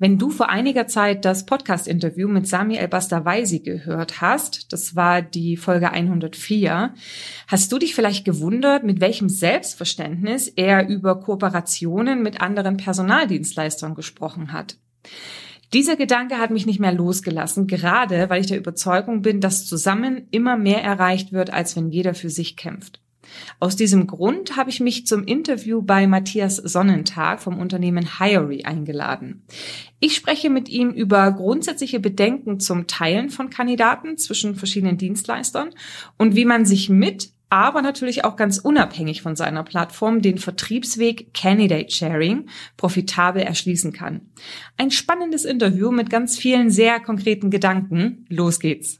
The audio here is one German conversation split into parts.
Wenn du vor einiger Zeit das Podcast-Interview mit Sami El-Bastawaisi gehört hast, das war die Folge 104, hast du dich vielleicht gewundert, mit welchem Selbstverständnis er über Kooperationen mit anderen Personaldienstleistern gesprochen hat. Dieser Gedanke hat mich nicht mehr losgelassen, gerade weil ich der Überzeugung bin, dass zusammen immer mehr erreicht wird, als wenn jeder für sich kämpft. Aus diesem Grund habe ich mich zum Interview bei Matthias Sonnentag vom Unternehmen Hiry eingeladen. Ich spreche mit ihm über grundsätzliche Bedenken zum Teilen von Kandidaten zwischen verschiedenen Dienstleistern und wie man sich mit aber natürlich auch ganz unabhängig von seiner Plattform den Vertriebsweg Candidate Sharing profitabel erschließen kann. Ein spannendes Interview mit ganz vielen sehr konkreten Gedanken. Los geht's.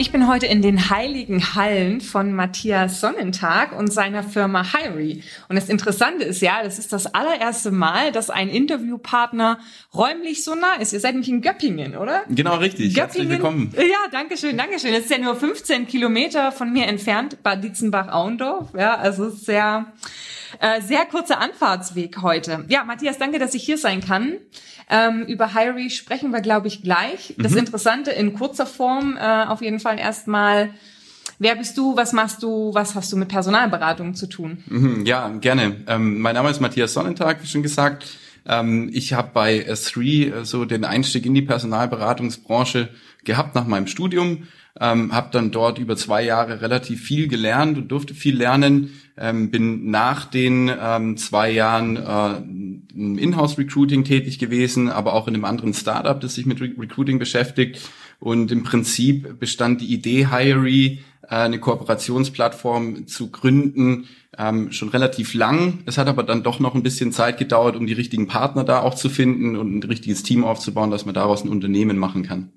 Ich bin heute in den heiligen Hallen von Matthias Sonnentag und seiner Firma Hiry. Und das Interessante ist ja, das ist das allererste Mal, dass ein Interviewpartner räumlich so nah ist. Ihr seid nämlich in Göppingen, oder? Genau, richtig. Göppingen, Herzlich willkommen. Ja, danke schön, danke schön. Das ist ja nur 15 Kilometer von mir entfernt, Bad Dietzenbach-Auendorf. Ja, also sehr, äh, sehr kurzer Anfahrtsweg heute. Ja, Matthias, danke, dass ich hier sein kann. Ähm, über Hiry sprechen wir, glaube ich, gleich. Das mhm. Interessante in kurzer Form äh, auf jeden Fall erstmal. Wer bist du? Was machst du? Was hast du mit Personalberatung zu tun? Mhm, ja, gerne. Ähm, mein Name ist Matthias Sonnentag, wie schon gesagt. Ähm, ich habe bei S3 äh, so den Einstieg in die Personalberatungsbranche gehabt nach meinem Studium. Ähm, habe dann dort über zwei Jahre relativ viel gelernt und durfte viel lernen. Ähm, bin nach den ähm, zwei Jahren äh, im Inhouse-Recruiting tätig gewesen, aber auch in einem anderen Startup, das sich mit Re Recruiting beschäftigt. Und im Prinzip bestand die Idee, Hiree äh, eine Kooperationsplattform zu gründen, ähm, schon relativ lang. Es hat aber dann doch noch ein bisschen Zeit gedauert, um die richtigen Partner da auch zu finden und ein richtiges Team aufzubauen, dass man daraus ein Unternehmen machen kann.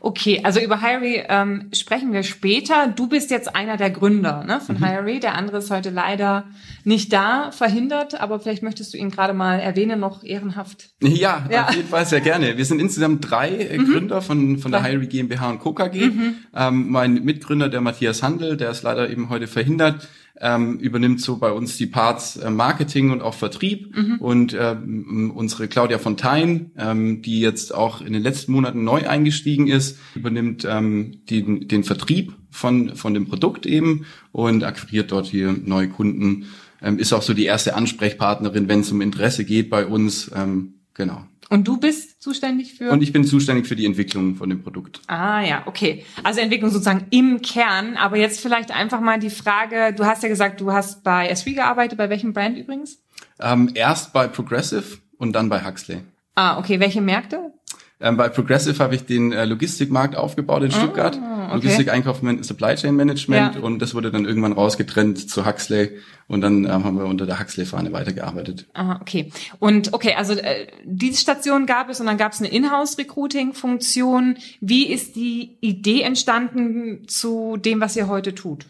Okay, also über Hiree ähm, sprechen wir später. Du bist jetzt einer der Gründer ne, von mhm. Hiree. Der andere ist heute leider nicht da, verhindert, aber vielleicht möchtest du ihn gerade mal erwähnen, noch ehrenhaft. Ja, ja. auf jeden Fall sehr gerne. Wir sind insgesamt drei äh, mhm. Gründer von, von der Hiree GmbH und Co. KG. Mhm. Ähm, mein Mitgründer, der Matthias Handel, der ist leider eben heute verhindert ähm, übernimmt so bei uns die Parts äh, Marketing und auch Vertrieb mhm. und ähm, unsere Claudia Fontaine, ähm, die jetzt auch in den letzten Monaten neu eingestiegen ist, übernimmt ähm, den, den Vertrieb von, von dem Produkt eben und akquiriert dort hier neue Kunden. Ähm, ist auch so die erste Ansprechpartnerin, wenn es um Interesse geht bei uns. Ähm, genau. Und du bist zuständig für? Und ich bin zuständig für die Entwicklung von dem Produkt. Ah ja, okay. Also Entwicklung sozusagen im Kern. Aber jetzt vielleicht einfach mal die Frage, du hast ja gesagt, du hast bei S3 gearbeitet. Bei welchem Brand übrigens? Ähm, erst bei Progressive und dann bei Huxley. Ah, okay. Welche Märkte? Ähm, bei Progressive habe ich den äh, Logistikmarkt aufgebaut in Stuttgart. Ah, okay. Logistik, Einkauf, Supply Chain Management ja. und das wurde dann irgendwann rausgetrennt zu Huxley und dann ähm, haben wir unter der Huxley-Fahne weitergearbeitet. Ah, okay. Und okay, also äh, diese Station gab es und dann gab es eine Inhouse-Recruiting-Funktion. Wie ist die Idee entstanden zu dem, was ihr heute tut?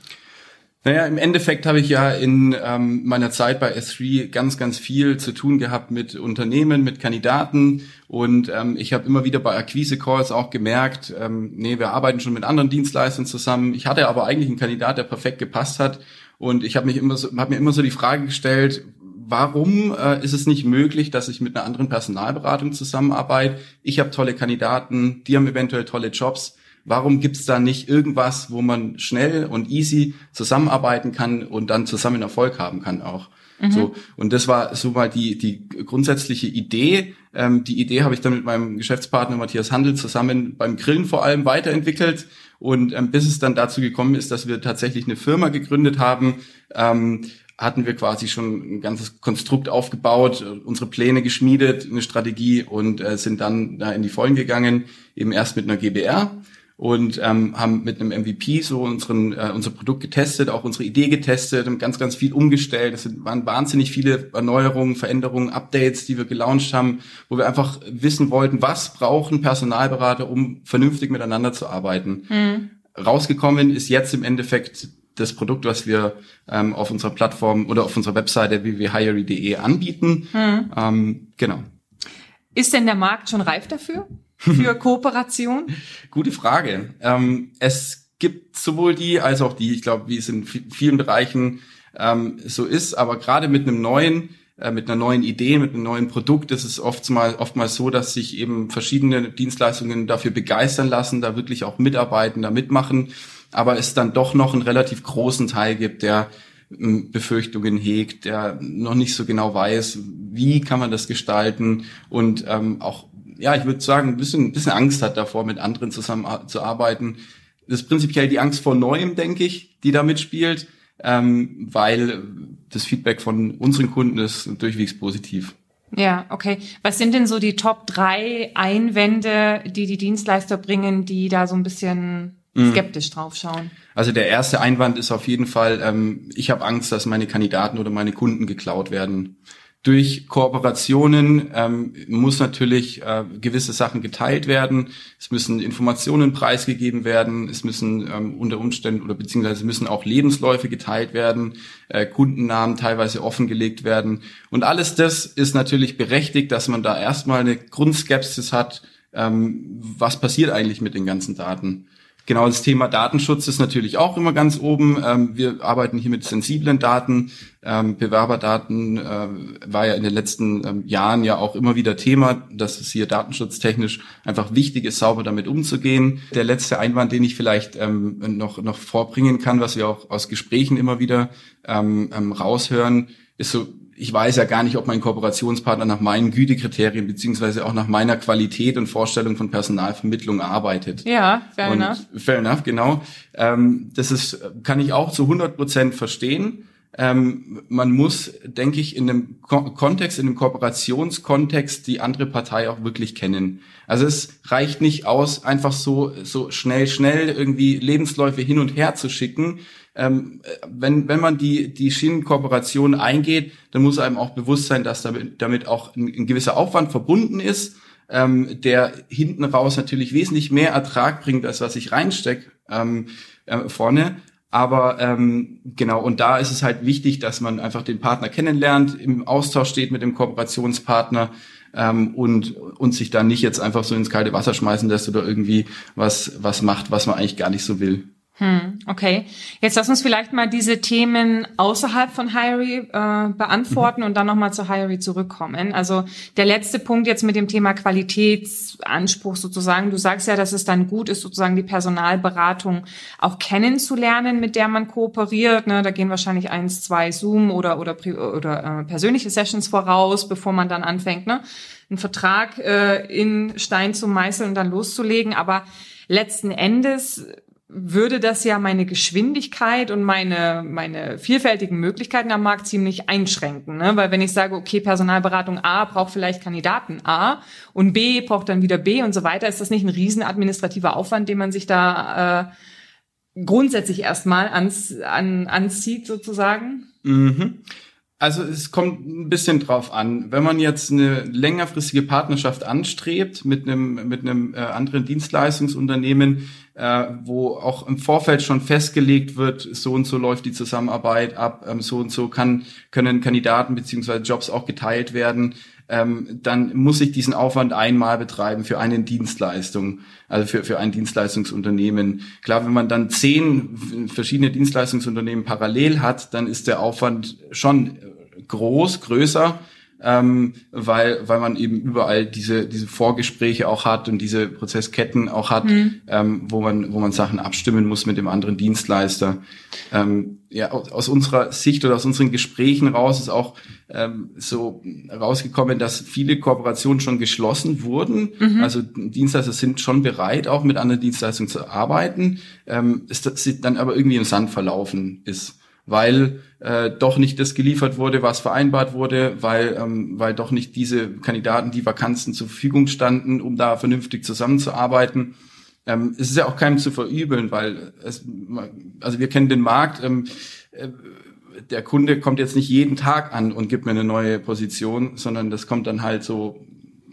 Naja, im Endeffekt habe ich ja in ähm, meiner Zeit bei S3 ganz, ganz viel zu tun gehabt mit Unternehmen, mit Kandidaten und ähm, ich habe immer wieder bei Akquise-Calls auch gemerkt, ähm, nee, wir arbeiten schon mit anderen Dienstleistern zusammen. Ich hatte aber eigentlich einen Kandidat, der perfekt gepasst hat und ich habe mich immer so, habe mir immer so die Frage gestellt, warum äh, ist es nicht möglich, dass ich mit einer anderen Personalberatung zusammenarbeite? Ich habe tolle Kandidaten, die haben eventuell tolle Jobs Warum gibt's da nicht irgendwas, wo man schnell und easy zusammenarbeiten kann und dann zusammen Erfolg haben kann auch? Mhm. So und das war so mal die die grundsätzliche Idee. Ähm, die Idee habe ich dann mit meinem Geschäftspartner Matthias Handel zusammen beim Grillen vor allem weiterentwickelt und ähm, bis es dann dazu gekommen ist, dass wir tatsächlich eine Firma gegründet haben. Ähm, hatten wir quasi schon ein ganzes Konstrukt aufgebaut, unsere Pläne geschmiedet, eine Strategie und äh, sind dann da in die Vollen gegangen, eben erst mit einer GBR und ähm, haben mit einem MVP so unseren, äh, unser Produkt getestet, auch unsere Idee getestet und ganz, ganz viel umgestellt. Es waren wahnsinnig viele Erneuerungen, Veränderungen, Updates, die wir gelauncht haben, wo wir einfach wissen wollten, was brauchen Personalberater, um vernünftig miteinander zu arbeiten. Mhm. Rausgekommen ist jetzt im Endeffekt das Produkt, was wir ähm, auf unserer Plattform oder auf unserer Webseite www.hiry.de anbieten. Hm. Ähm, genau. Ist denn der Markt schon reif dafür? Für Kooperation? Gute Frage. Ähm, es gibt sowohl die als auch die. Ich glaube, wie es in vielen Bereichen ähm, so ist, aber gerade mit einem neuen äh, mit einer neuen Idee, mit einem neuen Produkt ist es oftmals, oftmals so, dass sich eben verschiedene Dienstleistungen dafür begeistern lassen, da wirklich auch mitarbeiten, da mitmachen, aber es dann doch noch einen relativ großen Teil gibt, der ähm, Befürchtungen hegt, der noch nicht so genau weiß, wie kann man das gestalten und ähm, auch, ja, ich würde sagen, ein bisschen, ein bisschen Angst hat davor, mit anderen zusammenzuarbeiten. Das ist prinzipiell die Angst vor Neuem, denke ich, die da mitspielt ähm, weil das Feedback von unseren Kunden ist durchwegs positiv. Ja, okay. Was sind denn so die Top drei Einwände, die die Dienstleister bringen, die da so ein bisschen mhm. skeptisch draufschauen? Also der erste Einwand ist auf jeden Fall, ähm, ich habe Angst, dass meine Kandidaten oder meine Kunden geklaut werden durch Kooperationen ähm, muss natürlich äh, gewisse Sachen geteilt werden. Es müssen Informationen preisgegeben werden. Es müssen ähm, unter Umständen oder beziehungsweise müssen auch Lebensläufe geteilt werden, äh, Kundennamen teilweise offengelegt werden. Und alles das ist natürlich berechtigt, dass man da erstmal eine Grundskepsis hat. Ähm, was passiert eigentlich mit den ganzen Daten? Genau, das Thema Datenschutz ist natürlich auch immer ganz oben. Ähm, wir arbeiten hier mit sensiblen Daten. Ähm, Bewerberdaten äh, war ja in den letzten ähm, Jahren ja auch immer wieder Thema, dass es hier datenschutztechnisch einfach wichtig ist, sauber damit umzugehen. Der letzte Einwand, den ich vielleicht ähm, noch, noch vorbringen kann, was wir auch aus Gesprächen immer wieder ähm, ähm, raushören, ist so ich weiß ja gar nicht, ob mein Kooperationspartner nach meinen Gütekriterien beziehungsweise auch nach meiner Qualität und Vorstellung von Personalvermittlung arbeitet. Ja, fair und enough. Fair enough, genau. Ähm, das ist, kann ich auch zu 100 Prozent verstehen. Ähm, man muss, denke ich, in einem Ko Kontext, in einem Kooperationskontext die andere Partei auch wirklich kennen. Also es reicht nicht aus, einfach so, so schnell, schnell irgendwie Lebensläufe hin und her zu schicken, ähm, wenn, wenn man die, die Schienenkooperation eingeht, dann muss einem auch bewusst sein, dass damit, damit auch ein, ein gewisser Aufwand verbunden ist, ähm, der hinten raus natürlich wesentlich mehr Ertrag bringt, als was ich reinstecke ähm, äh, vorne. Aber ähm, genau, und da ist es halt wichtig, dass man einfach den Partner kennenlernt, im Austausch steht mit dem Kooperationspartner ähm, und, und sich dann nicht jetzt einfach so ins kalte Wasser schmeißen lässt oder irgendwie was, was macht, was man eigentlich gar nicht so will. Hm, okay. Jetzt lass uns vielleicht mal diese Themen außerhalb von Hirey äh, beantworten mhm. und dann nochmal zu Hirey zurückkommen. Also der letzte Punkt jetzt mit dem Thema Qualitätsanspruch sozusagen. Du sagst ja, dass es dann gut ist, sozusagen die Personalberatung auch kennenzulernen, mit der man kooperiert. Ne? Da gehen wahrscheinlich eins, zwei Zoom oder oder oder äh, persönliche Sessions voraus, bevor man dann anfängt, ne? einen Vertrag äh, in Stein zu meißeln und dann loszulegen. Aber letzten Endes würde das ja meine Geschwindigkeit und meine, meine vielfältigen Möglichkeiten am Markt ziemlich einschränken. Ne? Weil wenn ich sage, okay, Personalberatung A braucht vielleicht Kandidaten A und B braucht dann wieder B und so weiter, ist das nicht ein riesen administrativer Aufwand, den man sich da äh, grundsätzlich erstmal ans, an, anzieht sozusagen? Mhm. Also es kommt ein bisschen drauf an. Wenn man jetzt eine längerfristige Partnerschaft anstrebt mit einem mit einem äh, anderen Dienstleistungsunternehmen, äh, wo auch im Vorfeld schon festgelegt wird, so und so läuft die Zusammenarbeit ab, ähm, so und so kann können Kandidaten beziehungsweise Jobs auch geteilt werden, ähm, dann muss ich diesen Aufwand einmal betreiben für eine Dienstleistung, also für für ein Dienstleistungsunternehmen. Klar, wenn man dann zehn verschiedene Dienstleistungsunternehmen parallel hat, dann ist der Aufwand schon groß, größer, ähm, weil, weil man eben überall diese, diese Vorgespräche auch hat und diese Prozessketten auch hat, mhm. ähm, wo, man, wo man Sachen abstimmen muss mit dem anderen Dienstleister. Ähm, ja, aus, aus unserer Sicht oder aus unseren Gesprächen raus ist auch ähm, so rausgekommen, dass viele Kooperationen schon geschlossen wurden. Mhm. Also Dienstleister sind schon bereit, auch mit anderen Dienstleistungen zu arbeiten, ähm, ist das dann aber irgendwie im Sand verlaufen ist weil äh, doch nicht das geliefert wurde, was vereinbart wurde, weil, ähm, weil doch nicht diese Kandidaten, die Vakanzen zur Verfügung standen, um da vernünftig zusammenzuarbeiten. Ähm, es ist ja auch keinem zu verübeln, weil es, also wir kennen den Markt. Ähm, äh, der Kunde kommt jetzt nicht jeden Tag an und gibt mir eine neue Position, sondern das kommt dann halt so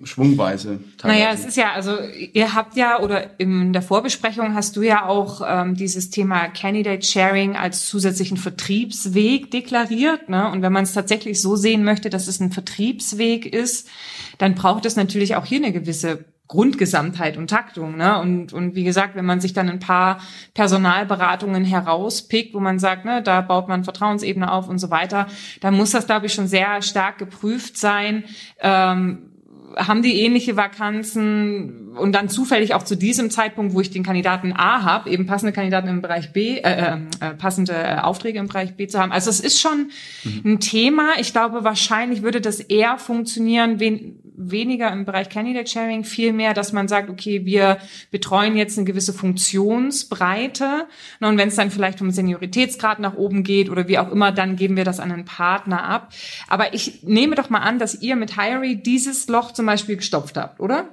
schwungweise. Teilweise. Naja, es ist ja, also ihr habt ja, oder in der Vorbesprechung hast du ja auch ähm, dieses Thema Candidate Sharing als zusätzlichen Vertriebsweg deklariert. Ne? Und wenn man es tatsächlich so sehen möchte, dass es ein Vertriebsweg ist, dann braucht es natürlich auch hier eine gewisse Grundgesamtheit und Taktung. Ne? Und, und wie gesagt, wenn man sich dann ein paar Personalberatungen herauspickt, wo man sagt, ne, da baut man Vertrauensebene auf und so weiter, dann muss das, glaube ich, schon sehr stark geprüft sein. Ähm, haben die ähnliche Vakanzen und dann zufällig auch zu diesem Zeitpunkt, wo ich den Kandidaten A habe, eben passende Kandidaten im Bereich B, äh, äh, äh passende äh, Aufträge im Bereich B zu haben. Also es ist schon mhm. ein Thema. Ich glaube, wahrscheinlich würde das eher funktionieren, wenn weniger im Bereich Candidate Sharing, viel mehr, dass man sagt, okay, wir betreuen jetzt eine gewisse Funktionsbreite. Und wenn es dann vielleicht um Senioritätsgrad nach oben geht oder wie auch immer, dann geben wir das an einen Partner ab. Aber ich nehme doch mal an, dass ihr mit Hirey dieses Loch zum Beispiel gestopft habt, oder?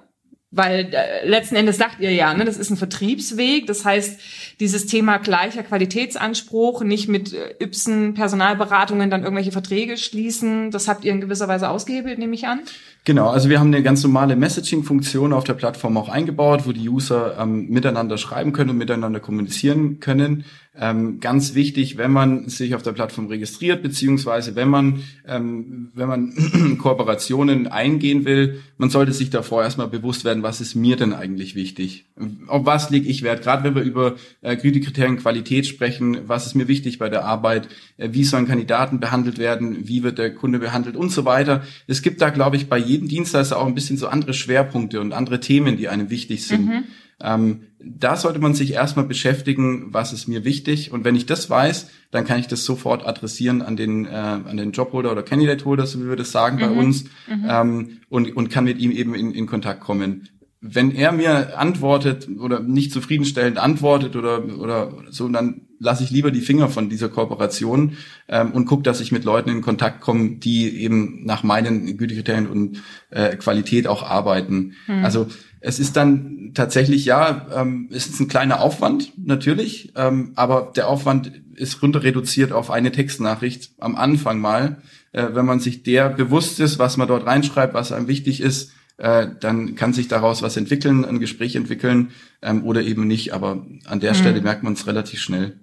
Weil äh, letzten Endes sagt ihr ja, ne, das ist ein Vertriebsweg. Das heißt, dieses Thema gleicher Qualitätsanspruch, nicht mit äh, Ypsen Personalberatungen dann irgendwelche Verträge schließen, das habt ihr in gewisser Weise ausgehebelt, nehme ich an. Genau, also wir haben eine ganz normale Messaging-Funktion auf der Plattform auch eingebaut, wo die User ähm, miteinander schreiben können und miteinander kommunizieren können. Ähm, ganz wichtig, wenn man sich auf der Plattform registriert, beziehungsweise wenn man, ähm, wenn man Kooperationen eingehen will, man sollte sich davor erstmal bewusst werden, was ist mir denn eigentlich wichtig? Auf was lege ich Wert? Gerade wenn wir über äh, Gütekriterien Qualität sprechen, was ist mir wichtig bei der Arbeit? Äh, wie sollen Kandidaten behandelt werden? Wie wird der Kunde behandelt? Und so weiter. Es gibt da, glaube ich, bei jedem Dienstleister auch ein bisschen so andere Schwerpunkte und andere Themen, die einem wichtig sind. Mhm. Ähm, da sollte man sich erstmal beschäftigen, was ist mir wichtig. Und wenn ich das weiß, dann kann ich das sofort adressieren an den, äh, an den Jobholder oder Candidate Holder, so wie wir das sagen mhm. bei uns, mhm. ähm, und, und kann mit ihm eben in, in Kontakt kommen. Wenn er mir antwortet oder nicht zufriedenstellend antwortet oder, oder so, dann lasse ich lieber die Finger von dieser Kooperation ähm, und gucke, dass ich mit Leuten in Kontakt komme, die eben nach meinen Gütekriterien und äh, Qualität auch arbeiten. Mhm. Also es ist dann tatsächlich, ja, ähm, es ist ein kleiner Aufwand, natürlich, ähm, aber der Aufwand ist runter reduziert auf eine Textnachricht am Anfang mal. Äh, wenn man sich der bewusst ist, was man dort reinschreibt, was einem wichtig ist, äh, dann kann sich daraus was entwickeln, ein Gespräch entwickeln ähm, oder eben nicht. Aber an der mhm. Stelle merkt man es relativ schnell.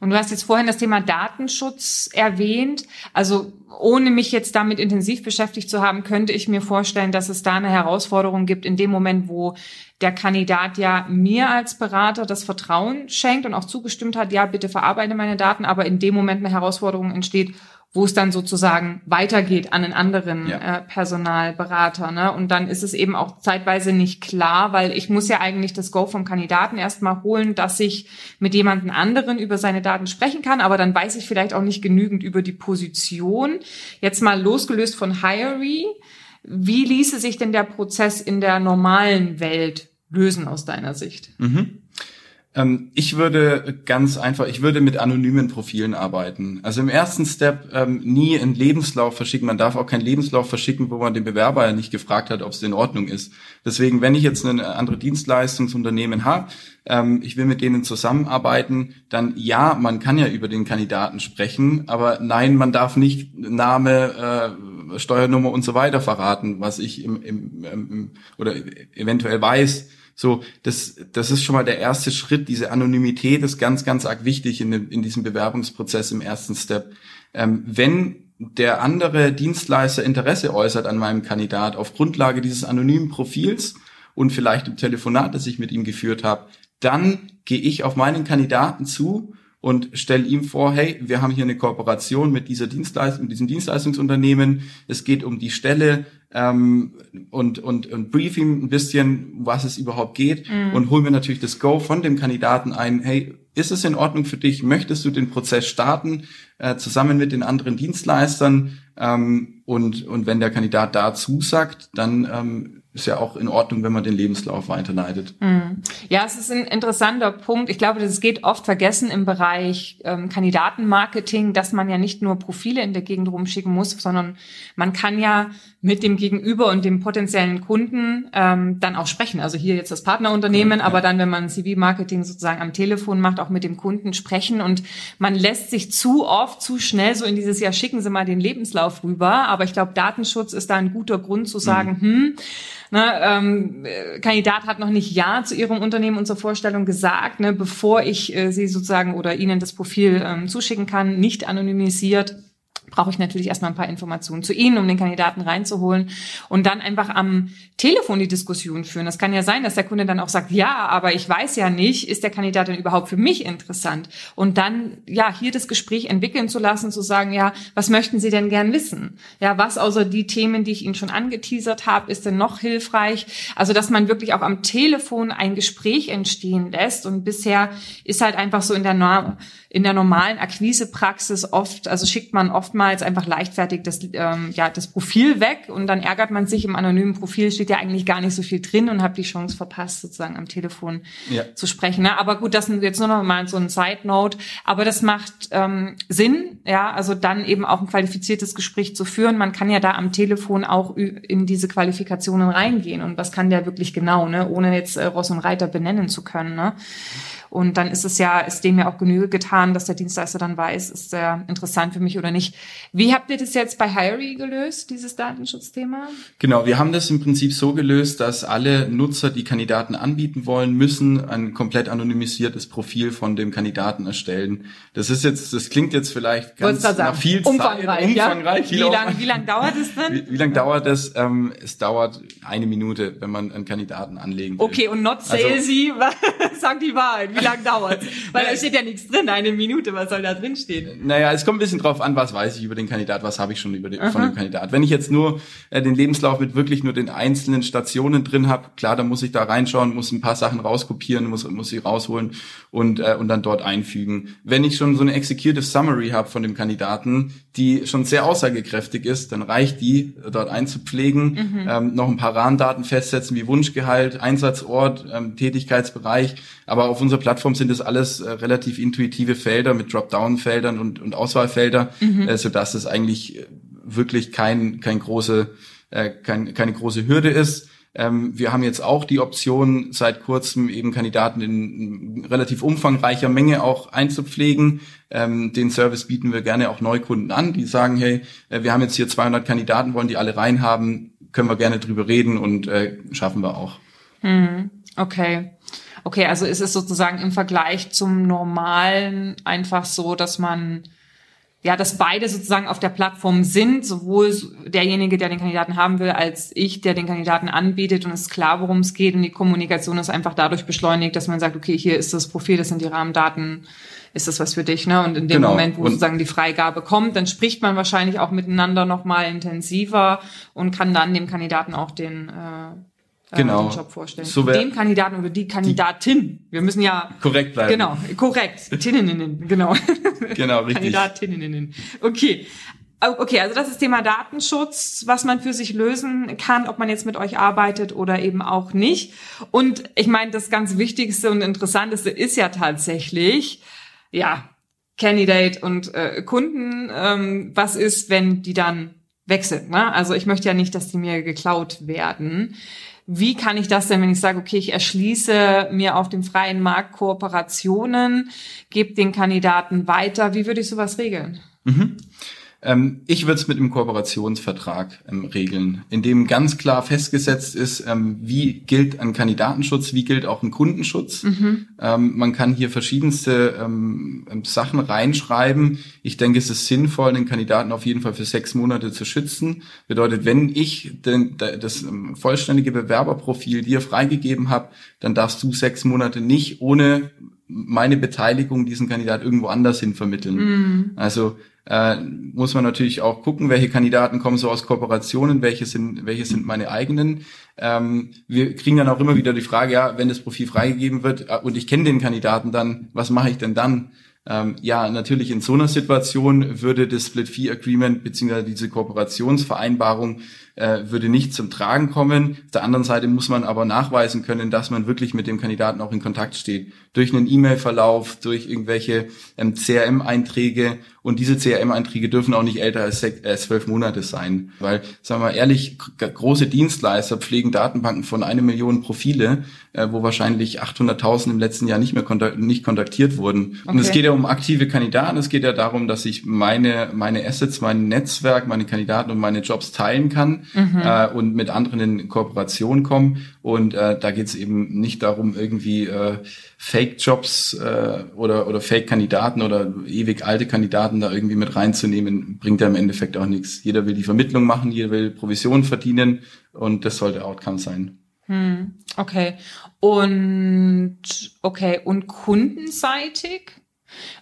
Und du hast jetzt vorhin das Thema Datenschutz erwähnt. Also ohne mich jetzt damit intensiv beschäftigt zu haben, könnte ich mir vorstellen, dass es da eine Herausforderung gibt in dem Moment, wo der Kandidat ja mir als Berater das Vertrauen schenkt und auch zugestimmt hat, ja, bitte verarbeite meine Daten, aber in dem Moment eine Herausforderung entsteht, wo es dann sozusagen weitergeht an einen anderen ja. äh, Personalberater. Ne? Und dann ist es eben auch zeitweise nicht klar, weil ich muss ja eigentlich das Go vom Kandidaten erstmal holen, dass ich mit jemandem anderen über seine Daten sprechen kann, aber dann weiß ich vielleicht auch nicht genügend über die Position. Jetzt mal losgelöst von Hiree, wie ließe sich denn der Prozess in der normalen Welt lösen aus deiner Sicht? Mhm. Ähm, ich würde ganz einfach, ich würde mit anonymen Profilen arbeiten. Also im ersten Step ähm, nie einen Lebenslauf verschicken. Man darf auch keinen Lebenslauf verschicken, wo man den Bewerber ja nicht gefragt hat, ob es in Ordnung ist. Deswegen, wenn ich jetzt ein andere Dienstleistungsunternehmen habe, ähm, ich will mit denen zusammenarbeiten, dann ja, man kann ja über den Kandidaten sprechen, aber nein, man darf nicht Name, äh, Steuernummer und so weiter verraten, was ich im, im, im oder eventuell weiß so, das, das ist schon mal der erste Schritt. Diese Anonymität ist ganz, ganz arg wichtig in, in diesem Bewerbungsprozess im ersten Step. Ähm, wenn der andere Dienstleister Interesse äußert an meinem Kandidat auf Grundlage dieses anonymen Profils und vielleicht im Telefonat, das ich mit ihm geführt habe, dann gehe ich auf meinen Kandidaten zu und stelle ihm vor, hey, wir haben hier eine Kooperation mit dieser Dienstleistung, mit diesem Dienstleistungsunternehmen. Es geht um die Stelle ähm, und, und, und briefing ein bisschen, was es überhaupt geht mhm. und holen wir natürlich das Go von dem Kandidaten ein, hey, ist es in Ordnung für dich? Möchtest du den Prozess starten äh, zusammen mit den anderen Dienstleistern? Ähm, und, und wenn der Kandidat da zusagt, dann ähm, ist ja auch in Ordnung, wenn man den Lebenslauf weiterleitet. Mhm. Ja, es ist ein interessanter Punkt. Ich glaube, das geht oft vergessen im Bereich ähm, Kandidatenmarketing, dass man ja nicht nur Profile in der Gegend rumschicken muss, sondern man kann ja mit dem Gegenüber und dem potenziellen Kunden ähm, dann auch sprechen. Also hier jetzt das Partnerunternehmen, ja. aber dann, wenn man CV-Marketing sozusagen am Telefon macht, auch mit dem Kunden sprechen. Und man lässt sich zu oft, zu schnell so in dieses Jahr schicken Sie mal den Lebenslauf rüber. Aber ich glaube, Datenschutz ist da ein guter Grund zu sagen, mhm. hm, Ne, ähm, Kandidat hat noch nicht Ja zu Ihrem Unternehmen und zur Vorstellung gesagt, ne, bevor ich äh, Sie sozusagen oder Ihnen das Profil ähm, zuschicken kann, nicht anonymisiert brauche ich natürlich erstmal ein paar Informationen zu Ihnen, um den Kandidaten reinzuholen und dann einfach am Telefon die Diskussion führen. Das kann ja sein, dass der Kunde dann auch sagt, ja, aber ich weiß ja nicht, ist der Kandidat denn überhaupt für mich interessant? Und dann, ja, hier das Gespräch entwickeln zu lassen, zu sagen, ja, was möchten Sie denn gern wissen? Ja, was außer die Themen, die ich Ihnen schon angeteasert habe, ist denn noch hilfreich? Also, dass man wirklich auch am Telefon ein Gespräch entstehen lässt und bisher ist halt einfach so in der in der normalen Akquisepraxis oft, also schickt man oftmals einfach leichtfertig das, ähm, ja, das Profil weg und dann ärgert man sich im anonymen Profil, steht ja eigentlich gar nicht so viel drin und hat die Chance verpasst, sozusagen am Telefon ja. zu sprechen. Ne? Aber gut, das ist jetzt nur noch mal so ein Side Note. Aber das macht ähm, Sinn, ja, also dann eben auch ein qualifiziertes Gespräch zu führen. Man kann ja da am Telefon auch in diese Qualifikationen reingehen und was kann der wirklich genau, ne, ohne jetzt äh, Ross und Reiter benennen zu können. Ne? Und dann ist es ja, ist dem ja auch Genüge getan, dass der Dienstleister dann weiß, ist der interessant für mich oder nicht. Wie habt ihr das jetzt bei Hirey gelöst, dieses Datenschutzthema? Genau, wir haben das im Prinzip so gelöst, dass alle Nutzer, die Kandidaten anbieten wollen, müssen ein komplett anonymisiertes Profil von dem Kandidaten erstellen. Das ist jetzt, das klingt jetzt vielleicht ganz nach viel umfangreich, Zeit, umfangreich. Ja? Wie lange wie lang dauert es denn? Wie, wie lange dauert es? Ähm, es dauert eine Minute, wenn man einen Kandidaten anlegen will. Okay, und not salesy, also, sag die Wahrheit wie lange dauert Weil da steht ja nichts drin, eine Minute, was soll da drin stehen? Naja, es kommt ein bisschen drauf an, was weiß ich über den Kandidat, was habe ich schon über den, von dem Kandidat. Wenn ich jetzt nur äh, den Lebenslauf mit wirklich nur den einzelnen Stationen drin habe, klar, dann muss ich da reinschauen, muss ein paar Sachen rauskopieren, muss, muss sie rausholen und, äh, und dann dort einfügen. Wenn ich schon so eine Executive Summary habe von dem Kandidaten, die schon sehr aussagekräftig ist, dann reicht die dort einzupflegen, mhm. ähm, noch ein paar Rahmendaten festsetzen wie Wunschgehalt, Einsatzort, ähm, Tätigkeitsbereich, aber auf unserer Plattform sind das alles äh, relativ intuitive Felder mit Dropdown-Feldern und, und Auswahlfelder, mhm. äh, sodass es eigentlich äh, wirklich kein, kein große, äh, kein, keine große Hürde ist. Ähm, wir haben jetzt auch die Option, seit kurzem eben Kandidaten in relativ umfangreicher Menge auch einzupflegen. Ähm, den Service bieten wir gerne auch Neukunden an, die sagen, hey, äh, wir haben jetzt hier 200 Kandidaten, wollen die alle reinhaben, können wir gerne drüber reden und äh, schaffen wir auch. Mhm. Okay. Okay, also ist es sozusagen im Vergleich zum normalen einfach so, dass man ja, dass beide sozusagen auf der Plattform sind, sowohl derjenige, der den Kandidaten haben will, als ich, der den Kandidaten anbietet und es ist klar, worum es geht und die Kommunikation ist einfach dadurch beschleunigt, dass man sagt, okay, hier ist das Profil, das sind die Rahmendaten, ist das was für dich, ne? Und in dem genau. Moment, wo und sozusagen die Freigabe kommt, dann spricht man wahrscheinlich auch miteinander nochmal intensiver und kann dann dem Kandidaten auch den äh, genau. den Job vorstellen. So den Kandidaten oder die Kandidatin. Die Wir müssen ja korrekt bleiben. Genau, korrekt. Tinneninnen, genau. Genau, richtig. Kandidatinnen. Okay. Okay, also das ist Thema Datenschutz, was man für sich lösen kann, ob man jetzt mit euch arbeitet oder eben auch nicht. Und ich meine, das ganz Wichtigste und Interessanteste ist ja tatsächlich, ja, Candidate und äh, Kunden. Ähm, was ist, wenn die dann wechseln? Ne? Also ich möchte ja nicht, dass die mir geklaut werden. Wie kann ich das denn, wenn ich sage, okay, ich erschließe mir auf dem freien Markt Kooperationen, gebe den Kandidaten weiter? Wie würde ich sowas regeln? Mhm. Ähm, ich würde es mit einem Kooperationsvertrag ähm, regeln, in dem ganz klar festgesetzt ist, ähm, wie gilt ein Kandidatenschutz, wie gilt auch ein Kundenschutz. Mhm. Ähm, man kann hier verschiedenste ähm, ähm, Sachen reinschreiben. Ich denke, es ist sinnvoll, den Kandidaten auf jeden Fall für sechs Monate zu schützen. Bedeutet, wenn ich den, das vollständige Bewerberprofil dir freigegeben habe, dann darfst du sechs Monate nicht ohne meine Beteiligung diesen Kandidat irgendwo anders hin vermitteln. Mhm. Also äh, muss man natürlich auch gucken, welche Kandidaten kommen so aus Kooperationen, welche sind, welche sind meine eigenen. Ähm, wir kriegen dann auch immer wieder die Frage, ja, wenn das Profil freigegeben wird äh, und ich kenne den Kandidaten dann, was mache ich denn dann? Ähm, ja, natürlich in so einer Situation würde das Split Fee Agreement beziehungsweise diese Kooperationsvereinbarung äh, würde nicht zum Tragen kommen. Auf der anderen Seite muss man aber nachweisen können, dass man wirklich mit dem Kandidaten auch in Kontakt steht. Durch einen E-Mail-Verlauf, durch irgendwelche ähm, CRM-Einträge und diese CRM-Einträge dürfen auch nicht älter als äh, zwölf Monate sein. Weil, sagen wir mal ehrlich, große Dienstleister pflegen Datenbanken von eine Million Profile, äh, wo wahrscheinlich 800.000 im letzten Jahr nicht mehr kontak nicht kontaktiert wurden. Okay. Und es geht ja um aktive Kandidaten. Es geht ja darum, dass ich meine, meine Assets, mein Netzwerk, meine Kandidaten und meine Jobs teilen kann mhm. äh, und mit anderen in Kooperation kommen. Und äh, da geht es eben nicht darum, irgendwie äh, Fake-Jobs äh, oder, oder Fake-Kandidaten oder ewig alte Kandidaten da irgendwie mit reinzunehmen, bringt ja im Endeffekt auch nichts. Jeder will die Vermittlung machen, jeder will Provision verdienen und das sollte Outcome sein. Hm, okay. Und okay, und kundenseitig?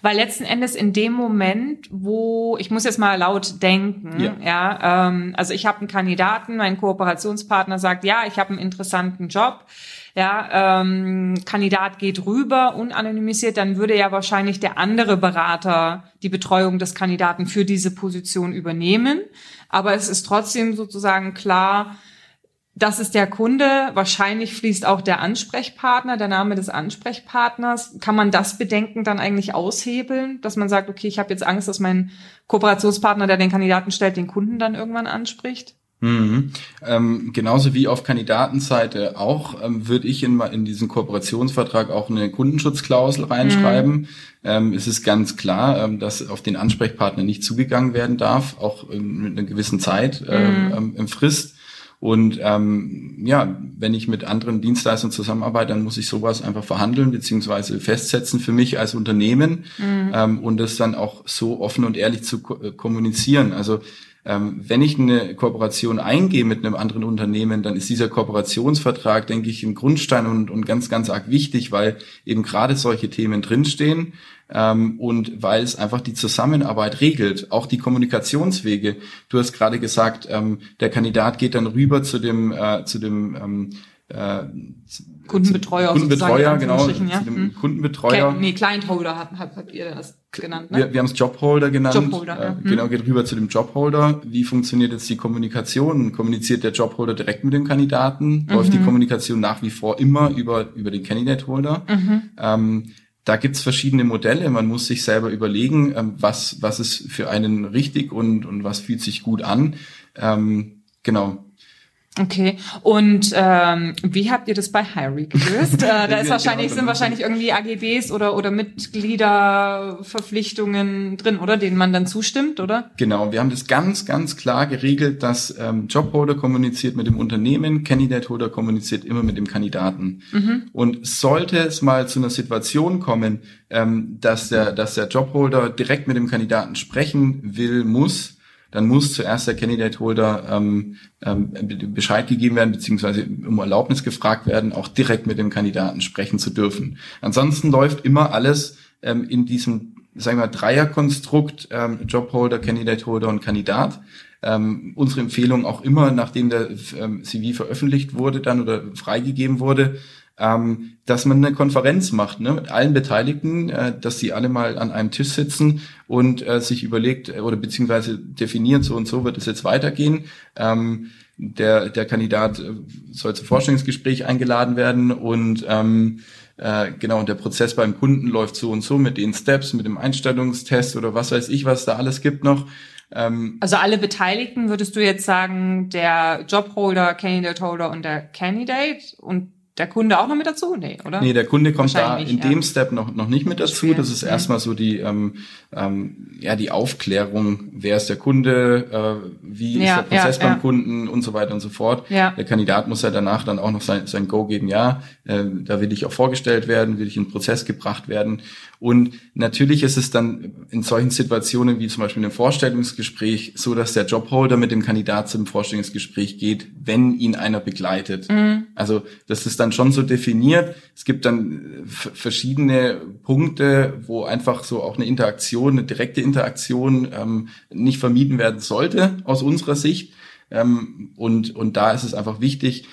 Weil letzten Endes in dem Moment, wo ich muss jetzt mal laut denken, ja, ja ähm, also ich habe einen Kandidaten, mein Kooperationspartner sagt, ja, ich habe einen interessanten Job, ja, ähm, Kandidat geht rüber, unanonymisiert, dann würde ja wahrscheinlich der andere Berater die Betreuung des Kandidaten für diese Position übernehmen. Aber es ist trotzdem sozusagen klar, das ist der Kunde. Wahrscheinlich fließt auch der Ansprechpartner, der Name des Ansprechpartners. Kann man das Bedenken dann eigentlich aushebeln, dass man sagt, okay, ich habe jetzt Angst, dass mein Kooperationspartner, der den Kandidaten stellt, den Kunden dann irgendwann anspricht? Mhm. Ähm, genauso wie auf Kandidatenseite auch, ähm, würde ich in, in diesen Kooperationsvertrag auch eine Kundenschutzklausel reinschreiben. Mhm. Ähm, es ist ganz klar, ähm, dass auf den Ansprechpartner nicht zugegangen werden darf, auch in, mit einer gewissen Zeit äh, mhm. ähm, im Frist. Und ähm, ja, wenn ich mit anderen Dienstleistern zusammenarbeite, dann muss ich sowas einfach verhandeln beziehungsweise festsetzen für mich als Unternehmen mhm. ähm, und das dann auch so offen und ehrlich zu ko äh, kommunizieren. Also ähm, wenn ich eine Kooperation eingehe mit einem anderen Unternehmen, dann ist dieser Kooperationsvertrag, denke ich, ein Grundstein und, und ganz, ganz arg wichtig, weil eben gerade solche Themen drinstehen ähm, und weil es einfach die Zusammenarbeit regelt, auch die Kommunikationswege. Du hast gerade gesagt, ähm, der Kandidat geht dann rüber zu dem äh, zu dem ähm, äh, Kundenbetreuer, Kundenbetreuer, genau, ja. zu dem hm. Kundenbetreuer. Nee, Clientholder habt, habt ihr das genannt, ne? Wir, wir haben es Jobholder genannt. Jobholder, ja. äh, Genau, geht rüber zu dem Jobholder. Wie funktioniert jetzt die Kommunikation? Kommuniziert der Jobholder direkt mit dem Kandidaten? Mhm. Läuft die Kommunikation nach wie vor immer über, über den Candidate Holder? Mhm. Ähm, da gibt's verschiedene Modelle. Man muss sich selber überlegen, ähm, was, was ist für einen richtig und, und was fühlt sich gut an. Ähm, genau. Okay. Und ähm, wie habt ihr das bei Harry gelöst? äh, da ist wahrscheinlich sind wahrscheinlich irgendwie AGBs oder oder Mitgliederverpflichtungen drin, oder denen man dann zustimmt, oder? Genau. Wir haben das ganz ganz klar geregelt, dass ähm, Jobholder kommuniziert mit dem Unternehmen, Candidate Holder kommuniziert immer mit dem Kandidaten. Mhm. Und sollte es mal zu einer Situation kommen, ähm, dass der dass der Jobholder direkt mit dem Kandidaten sprechen will, muss dann muss zuerst der Candidate Holder ähm, ähm, Bescheid gegeben werden, beziehungsweise um Erlaubnis gefragt werden, auch direkt mit dem Kandidaten sprechen zu dürfen. Ansonsten läuft immer alles ähm, in diesem, sagen wir, Dreierkonstrukt, ähm, Jobholder, Candidate Holder und Kandidat. Ähm, unsere Empfehlung auch immer, nachdem der ähm, CV veröffentlicht wurde dann oder freigegeben wurde, ähm, dass man eine Konferenz macht ne, mit allen Beteiligten, äh, dass die alle mal an einem Tisch sitzen und äh, sich überlegt äh, oder beziehungsweise definiert, so und so wird es jetzt weitergehen. Ähm, der, der Kandidat äh, soll zum Vorstellungsgespräch eingeladen werden und ähm, äh, genau, und der Prozess beim Kunden läuft so und so mit den Steps, mit dem Einstellungstest oder was weiß ich, was da alles gibt noch. Ähm, also alle Beteiligten würdest du jetzt sagen, der Jobholder, Candidate Holder und der Candidate und der Kunde auch noch mit dazu? Nee, oder? Nee, der Kunde kommt da in ja. dem Step noch, noch nicht mit dazu. Das ist erstmal so die, ähm, ähm, ja, die Aufklärung, wer ist der Kunde, äh, wie ja, ist der Prozess ja, beim Kunden und so weiter und so fort. Ja. Der Kandidat muss ja danach dann auch noch sein, sein Go geben, ja, äh, da will ich auch vorgestellt werden, will ich in den Prozess gebracht werden. Und natürlich ist es dann in solchen Situationen wie zum Beispiel im Vorstellungsgespräch so, dass der Jobholder mit dem Kandidat zum Vorstellungsgespräch geht, wenn ihn einer begleitet. Mhm. Also das ist dann schon so definiert. Es gibt dann verschiedene Punkte, wo einfach so auch eine Interaktion, eine direkte Interaktion ähm, nicht vermieden werden sollte aus unserer Sicht. Ähm, und, und da ist es einfach wichtig,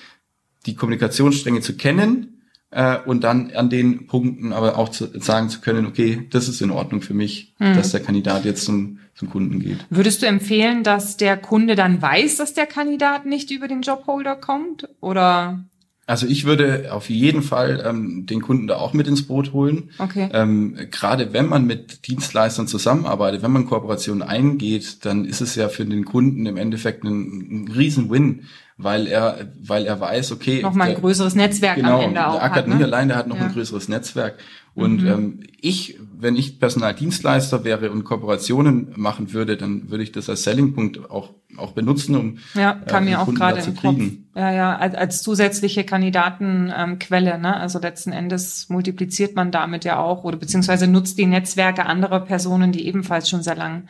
die Kommunikationsstränge zu kennen äh, und dann an den Punkten aber auch zu, sagen zu können, okay, das ist in Ordnung für mich, hm. dass der Kandidat jetzt zum, zum Kunden geht. Würdest du empfehlen, dass der Kunde dann weiß, dass der Kandidat nicht über den Jobholder kommt? Oder Also ich würde auf jeden Fall ähm, den Kunden da auch mit ins Boot holen. Okay. Ähm, gerade wenn man mit Dienstleistern zusammenarbeitet, wenn man Kooperationen eingeht, dann ist es ja für den Kunden im Endeffekt ein, ein Riesen-Win, weil er, weil er weiß, okay. Nochmal ein der, größeres Netzwerk genau, am Ende auch. Der ackert hat, ne? allein, der hat noch ja. ein größeres Netzwerk. Und mhm. ähm, ich, wenn ich Personaldienstleister wäre und Kooperationen machen würde, dann würde ich das als Sellingpunkt auch auch benutzen, um ja kam äh, mir auch gerade im Kopf. Ja, ja, als, als zusätzliche Kandidatenquelle. Ähm, ne? Also letzten Endes multipliziert man damit ja auch oder beziehungsweise nutzt die Netzwerke anderer Personen, die ebenfalls schon sehr lang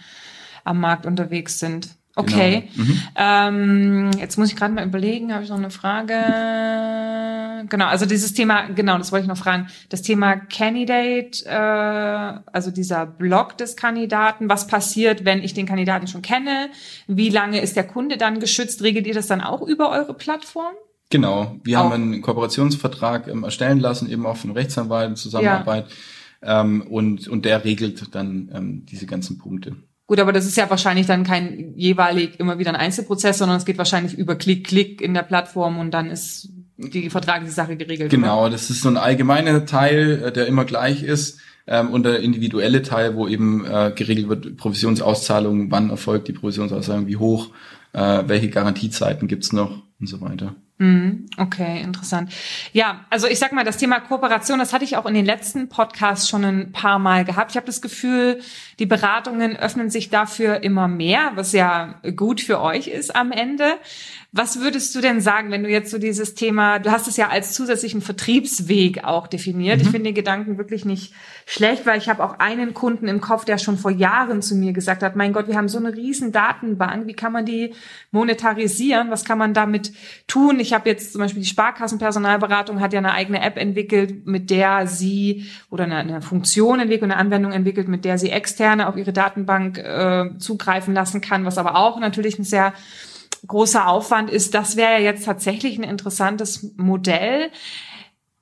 am Markt unterwegs sind. Okay. Genau. Mhm. Ähm, jetzt muss ich gerade mal überlegen, habe ich noch eine Frage? Genau, also dieses Thema, genau, das wollte ich noch fragen. Das Thema Candidate, äh, also dieser Blog des Kandidaten, was passiert, wenn ich den Kandidaten schon kenne? Wie lange ist der Kunde dann geschützt? Regelt ihr das dann auch über eure Plattform? Genau, wir auch. haben einen Kooperationsvertrag ähm, erstellen lassen, eben auch von Rechtsanwalten in Zusammenarbeit. Ja. Ähm, und, und der regelt dann ähm, diese ganzen Punkte. Gut, aber das ist ja wahrscheinlich dann kein jeweilig immer wieder ein Einzelprozess, sondern es geht wahrscheinlich über Klick, Klick in der Plattform und dann ist die vertragliche Sache geregelt. Genau, oder? das ist so ein allgemeiner Teil, äh, der immer gleich ist. Ähm, und der individuelle Teil, wo eben äh, geregelt wird, Provisionsauszahlung, wann erfolgt die Provisionsauszahlung, wie hoch, äh, welche Garantiezeiten gibt's noch und so weiter. Mhm. Okay, interessant. Ja, also ich sag mal, das Thema Kooperation, das hatte ich auch in den letzten Podcasts schon ein paar Mal gehabt. Ich habe das Gefühl, die Beratungen öffnen sich dafür immer mehr, was ja gut für euch ist am Ende. Was würdest du denn sagen, wenn du jetzt so dieses Thema, du hast es ja als zusätzlichen Vertriebsweg auch definiert. Mhm. Ich finde den Gedanken wirklich nicht schlecht, weil ich habe auch einen Kunden im Kopf, der schon vor Jahren zu mir gesagt hat, mein Gott, wir haben so eine riesen Datenbank, wie kann man die monetarisieren? Was kann man damit tun? Ich habe jetzt zum Beispiel die Sparkassenpersonalberatung hat ja eine eigene App entwickelt, mit der sie oder eine, eine Funktion entwickelt, eine Anwendung entwickelt, mit der sie externe auf ihre Datenbank äh, zugreifen lassen kann, was aber auch natürlich ein sehr großer Aufwand ist, das wäre ja jetzt tatsächlich ein interessantes Modell.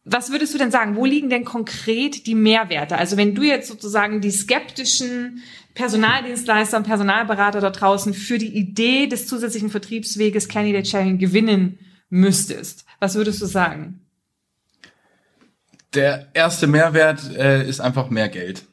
Was würdest du denn sagen? Wo liegen denn konkret die Mehrwerte? Also wenn du jetzt sozusagen die skeptischen Personaldienstleister und Personalberater da draußen für die Idee des zusätzlichen Vertriebsweges Candidate Sharing gewinnen müsstest, was würdest du sagen? Der erste Mehrwert äh, ist einfach mehr Geld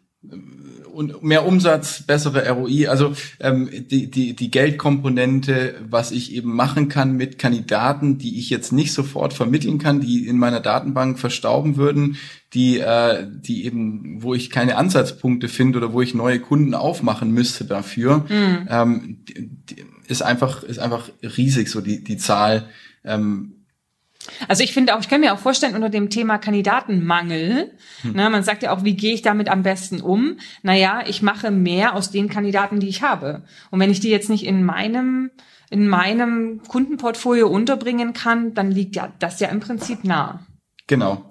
und mehr Umsatz, bessere ROI, also ähm, die, die, die Geldkomponente, was ich eben machen kann mit Kandidaten, die ich jetzt nicht sofort vermitteln kann, die in meiner Datenbank verstauben würden, die, äh, die eben, wo ich keine Ansatzpunkte finde oder wo ich neue Kunden aufmachen müsste dafür, mhm. ähm, die, die ist einfach, ist einfach riesig, so die, die Zahl. Ähm, also ich finde auch, ich kann mir auch vorstellen, unter dem Thema Kandidatenmangel, hm. ne, man sagt ja auch, wie gehe ich damit am besten um? Naja, ich mache mehr aus den Kandidaten, die ich habe. Und wenn ich die jetzt nicht in meinem, in meinem Kundenportfolio unterbringen kann, dann liegt ja das ja im Prinzip nah. Genau.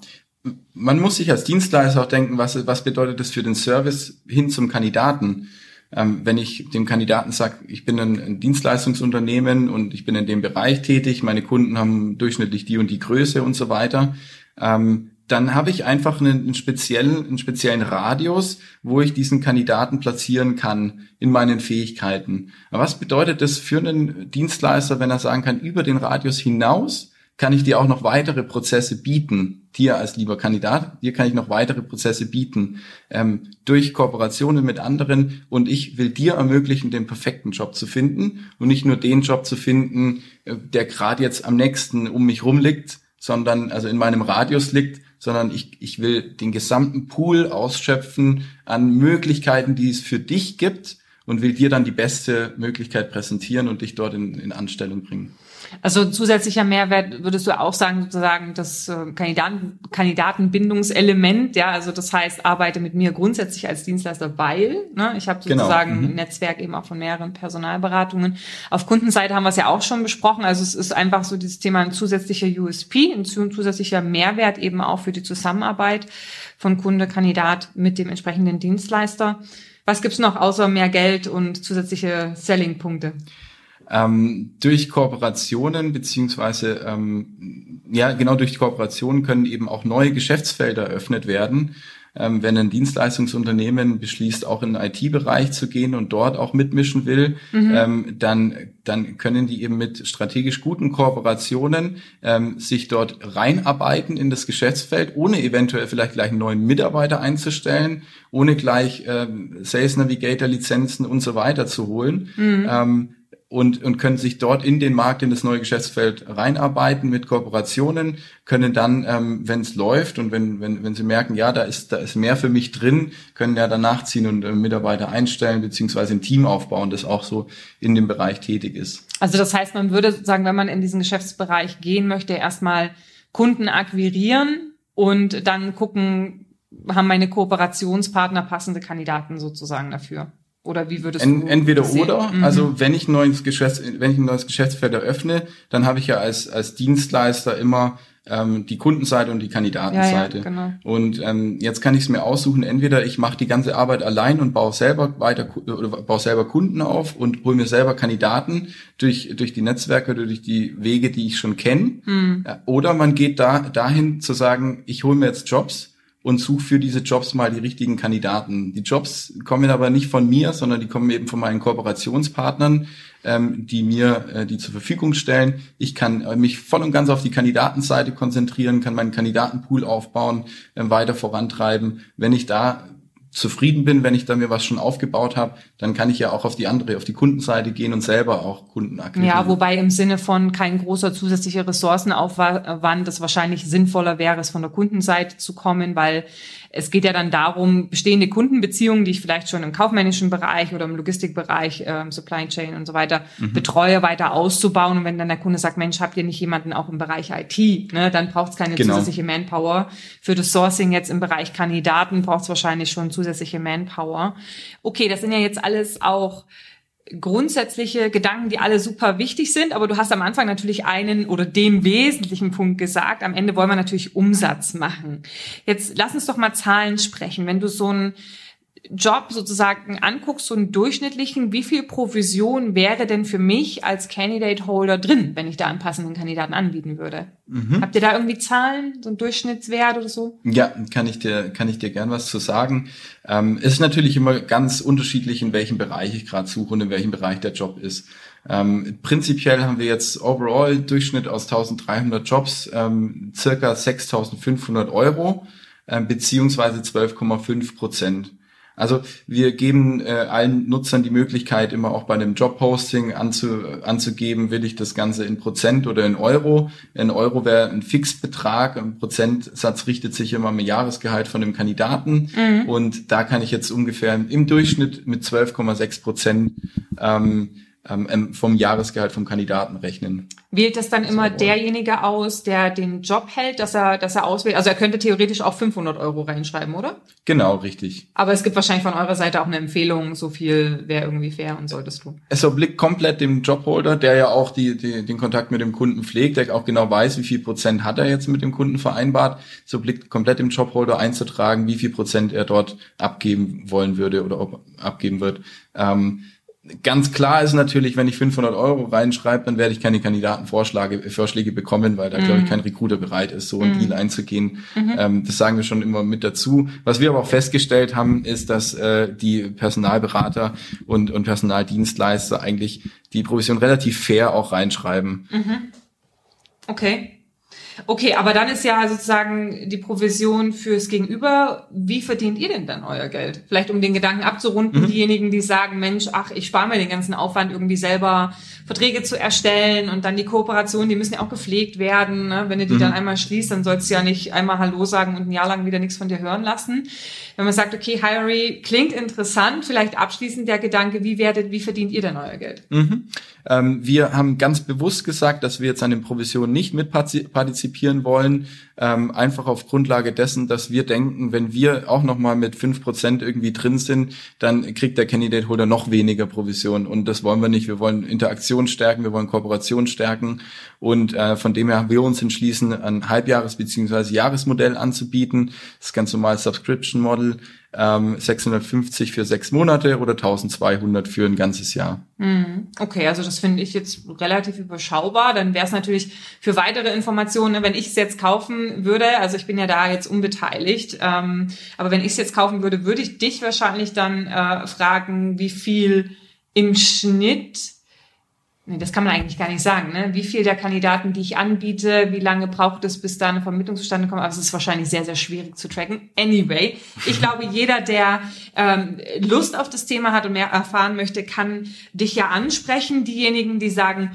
Man muss sich als Dienstleister auch denken, was, was bedeutet das für den Service hin zum Kandidaten? Ähm, wenn ich dem Kandidaten sage, ich bin ein, ein, Dienstleistungsunternehmen und ich bin in dem Bereich tätig, meine Kunden haben durchschnittlich die und die Größe und so weiter, ähm, dann habe ich einfach einen, einen, speziellen, einen speziellen Radius, wo ich diesen Kandidaten platzieren kann in meinen Fähigkeiten. Aber was bedeutet das für einen Dienstleister, wenn er sagen kann, über den Radius hinaus kann ich dir auch noch weitere Prozesse bieten. Dir als lieber Kandidat, dir kann ich noch weitere Prozesse bieten ähm, durch Kooperationen mit anderen und ich will dir ermöglichen, den perfekten Job zu finden und nicht nur den Job zu finden, äh, der gerade jetzt am nächsten um mich rum liegt, sondern also in meinem Radius liegt, sondern ich, ich will den gesamten Pool ausschöpfen an Möglichkeiten, die es für dich gibt und will dir dann die beste Möglichkeit präsentieren und dich dort in, in Anstellung bringen. Also zusätzlicher Mehrwert würdest du auch sagen, sozusagen das äh, Kandidaten, Kandidatenbindungselement, ja, also das heißt, arbeite mit mir grundsätzlich als Dienstleister, weil ne, ich habe genau. sozusagen genau. mhm. ein Netzwerk eben auch von mehreren Personalberatungen. Auf Kundenseite haben wir es ja auch schon besprochen, also es ist einfach so dieses Thema ein zusätzlicher USP, ein zusätzlicher Mehrwert eben auch für die Zusammenarbeit von Kunde, Kandidat mit dem entsprechenden Dienstleister. Was gibt's noch außer mehr Geld und zusätzliche Selling-Punkte? Ähm, durch Kooperationen beziehungsweise ähm, ja genau durch Kooperationen können eben auch neue Geschäftsfelder eröffnet werden. ähm, wenn ein Dienstleistungsunternehmen beschließt, auch in den IT-Bereich zu gehen und dort auch mitmischen will, mhm. ähm, dann, dann können die eben mit strategisch guten Kooperationen ähm, sich dort reinarbeiten in das Geschäftsfeld, ohne eventuell vielleicht gleich einen neuen Mitarbeiter einzustellen, ohne gleich ähm, Sales Navigator Lizenzen und so weiter zu holen. Mhm. Ähm, und, und können sich dort in den Markt, in das neue Geschäftsfeld reinarbeiten mit Kooperationen, können dann, ähm, wenn es läuft und wenn, wenn, wenn sie merken, ja, da ist, da ist mehr für mich drin, können ja danach ziehen und äh, Mitarbeiter einstellen, beziehungsweise ein Team aufbauen, das auch so in dem Bereich tätig ist. Also das heißt, man würde sozusagen, wenn man in diesen Geschäftsbereich gehen möchte, erstmal Kunden akquirieren und dann gucken, haben meine Kooperationspartner passende Kandidaten sozusagen dafür. Oder wie würdest du Entweder sehen? oder. Mhm. Also wenn ich ein neues Geschäfts, wenn ich ein neues Geschäftsfeld eröffne, dann habe ich ja als, als Dienstleister immer ähm, die Kundenseite und die Kandidatenseite. Ja, ja, genau. Und ähm, jetzt kann ich es mir aussuchen, entweder ich mache die ganze Arbeit allein und baue selber weiter oder baue selber Kunden auf und hole mir selber Kandidaten durch, durch die Netzwerke, durch die Wege, die ich schon kenne. Mhm. Oder man geht da dahin zu sagen, ich hole mir jetzt Jobs und suche für diese Jobs mal die richtigen Kandidaten. Die Jobs kommen aber nicht von mir, sondern die kommen eben von meinen Kooperationspartnern, ähm, die mir äh, die zur Verfügung stellen. Ich kann äh, mich voll und ganz auf die Kandidatenseite konzentrieren, kann meinen Kandidatenpool aufbauen, äh, weiter vorantreiben. Wenn ich da zufrieden bin, wenn ich da mir was schon aufgebaut habe, dann kann ich ja auch auf die andere, auf die Kundenseite gehen und selber auch Kunden akquirieren. Ja, wobei im Sinne von kein großer zusätzlicher Ressourcenaufwand es wahrscheinlich sinnvoller wäre, es von der Kundenseite zu kommen, weil es geht ja dann darum, bestehende Kundenbeziehungen, die ich vielleicht schon im kaufmännischen Bereich oder im Logistikbereich, ähm, Supply Chain und so weiter mhm. betreue, weiter auszubauen. Und wenn dann der Kunde sagt, Mensch, habt ihr nicht jemanden auch im Bereich IT? Ne, dann braucht es keine genau. zusätzliche Manpower. Für das Sourcing jetzt im Bereich Kandidaten braucht es wahrscheinlich schon zusätzliche Manpower. Okay, das sind ja jetzt alles auch grundsätzliche Gedanken, die alle super wichtig sind, aber du hast am Anfang natürlich einen oder den wesentlichen Punkt gesagt. Am Ende wollen wir natürlich Umsatz machen. Jetzt lass uns doch mal Zahlen sprechen. Wenn du so ein Job sozusagen anguckst, so einen durchschnittlichen, wie viel Provision wäre denn für mich als Candidate Holder drin, wenn ich da einen passenden Kandidaten anbieten würde? Mhm. Habt ihr da irgendwie Zahlen, so einen Durchschnittswert oder so? Ja, kann ich dir, kann ich dir gern was zu sagen. Ähm, ist natürlich immer ganz unterschiedlich, in welchem Bereich ich gerade suche und in welchem Bereich der Job ist. Ähm, prinzipiell haben wir jetzt overall Durchschnitt aus 1300 Jobs ähm, circa 6500 Euro äh, beziehungsweise 12,5 Prozent. Also wir geben äh, allen Nutzern die Möglichkeit, immer auch bei dem Jobposting anzu, anzugeben, will ich das Ganze in Prozent oder in Euro. In Euro wäre ein Fixbetrag, ein Prozentsatz richtet sich immer am Jahresgehalt von dem Kandidaten. Mhm. Und da kann ich jetzt ungefähr im Durchschnitt mit 12,6 Prozent ähm, ähm, ähm, vom Jahresgehalt vom Kandidaten rechnen. Wählt das dann immer derjenige aus, der den Job hält, dass er, dass er auswählt? Also er könnte theoretisch auch 500 Euro reinschreiben, oder? Genau, richtig. Aber es gibt wahrscheinlich von eurer Seite auch eine Empfehlung, so viel wäre irgendwie fair und solltest du. Es obliegt komplett dem Jobholder, der ja auch die, die, den Kontakt mit dem Kunden pflegt, der auch genau weiß, wie viel Prozent hat er jetzt mit dem Kunden vereinbart. Es obliegt komplett dem Jobholder einzutragen, wie viel Prozent er dort abgeben wollen würde oder ob abgeben wird. Ähm, Ganz klar ist natürlich, wenn ich 500 Euro reinschreibe, dann werde ich keine Kandidatenvorschläge Vorschläge bekommen, weil da, mhm. glaube ich, kein Recruiter bereit ist, so einen mhm. Deal einzugehen. Mhm. Ähm, das sagen wir schon immer mit dazu. Was wir aber auch festgestellt haben, ist, dass äh, die Personalberater und, und Personaldienstleister eigentlich die Provision relativ fair auch reinschreiben. Mhm. Okay. Okay, aber dann ist ja sozusagen die Provision fürs Gegenüber. Wie verdient ihr denn dann euer Geld? Vielleicht um den Gedanken abzurunden, mhm. diejenigen, die sagen, Mensch, ach, ich spare mir den ganzen Aufwand, irgendwie selber Verträge zu erstellen und dann die Kooperation, die müssen ja auch gepflegt werden. Ne? Wenn du die mhm. dann einmal schließt, dann sollst du ja nicht einmal Hallo sagen und ein Jahr lang wieder nichts von dir hören lassen. Wenn man sagt, okay, Hirey klingt interessant, vielleicht abschließend der Gedanke, wie werdet, wie verdient ihr denn euer Geld? Mhm. Ähm, wir haben ganz bewusst gesagt, dass wir jetzt an den Provisionen nicht mitpartizipieren wollen, ähm, einfach auf Grundlage dessen, dass wir denken, wenn wir auch nochmal mit fünf Prozent irgendwie drin sind, dann kriegt der Candidate Holder noch weniger Provision und das wollen wir nicht. Wir wollen Interaktion stärken, wir wollen Kooperation stärken und äh, von dem her haben wir uns entschließen, ein Halbjahres- bzw. Jahresmodell anzubieten. Das ganz normal Subscription Model ähm, 650 für sechs Monate oder 1200 für ein ganzes Jahr. Mhm. Okay, also das finde ich jetzt relativ überschaubar. Dann wäre es natürlich für weitere Informationen, wenn ich es jetzt kaufen würde, also ich bin ja da jetzt unbeteiligt, ähm, aber wenn ich es jetzt kaufen würde, würde ich dich wahrscheinlich dann äh, fragen, wie viel im Schnitt Nee, das kann man eigentlich gar nicht sagen. Ne? Wie viel der Kandidaten, die ich anbiete, wie lange braucht es, bis da eine Vermittlung zustande kommt? Aber es ist wahrscheinlich sehr, sehr schwierig zu tracken. Anyway, ich glaube, jeder, der ähm, Lust auf das Thema hat und mehr erfahren möchte, kann dich ja ansprechen. Diejenigen, die sagen,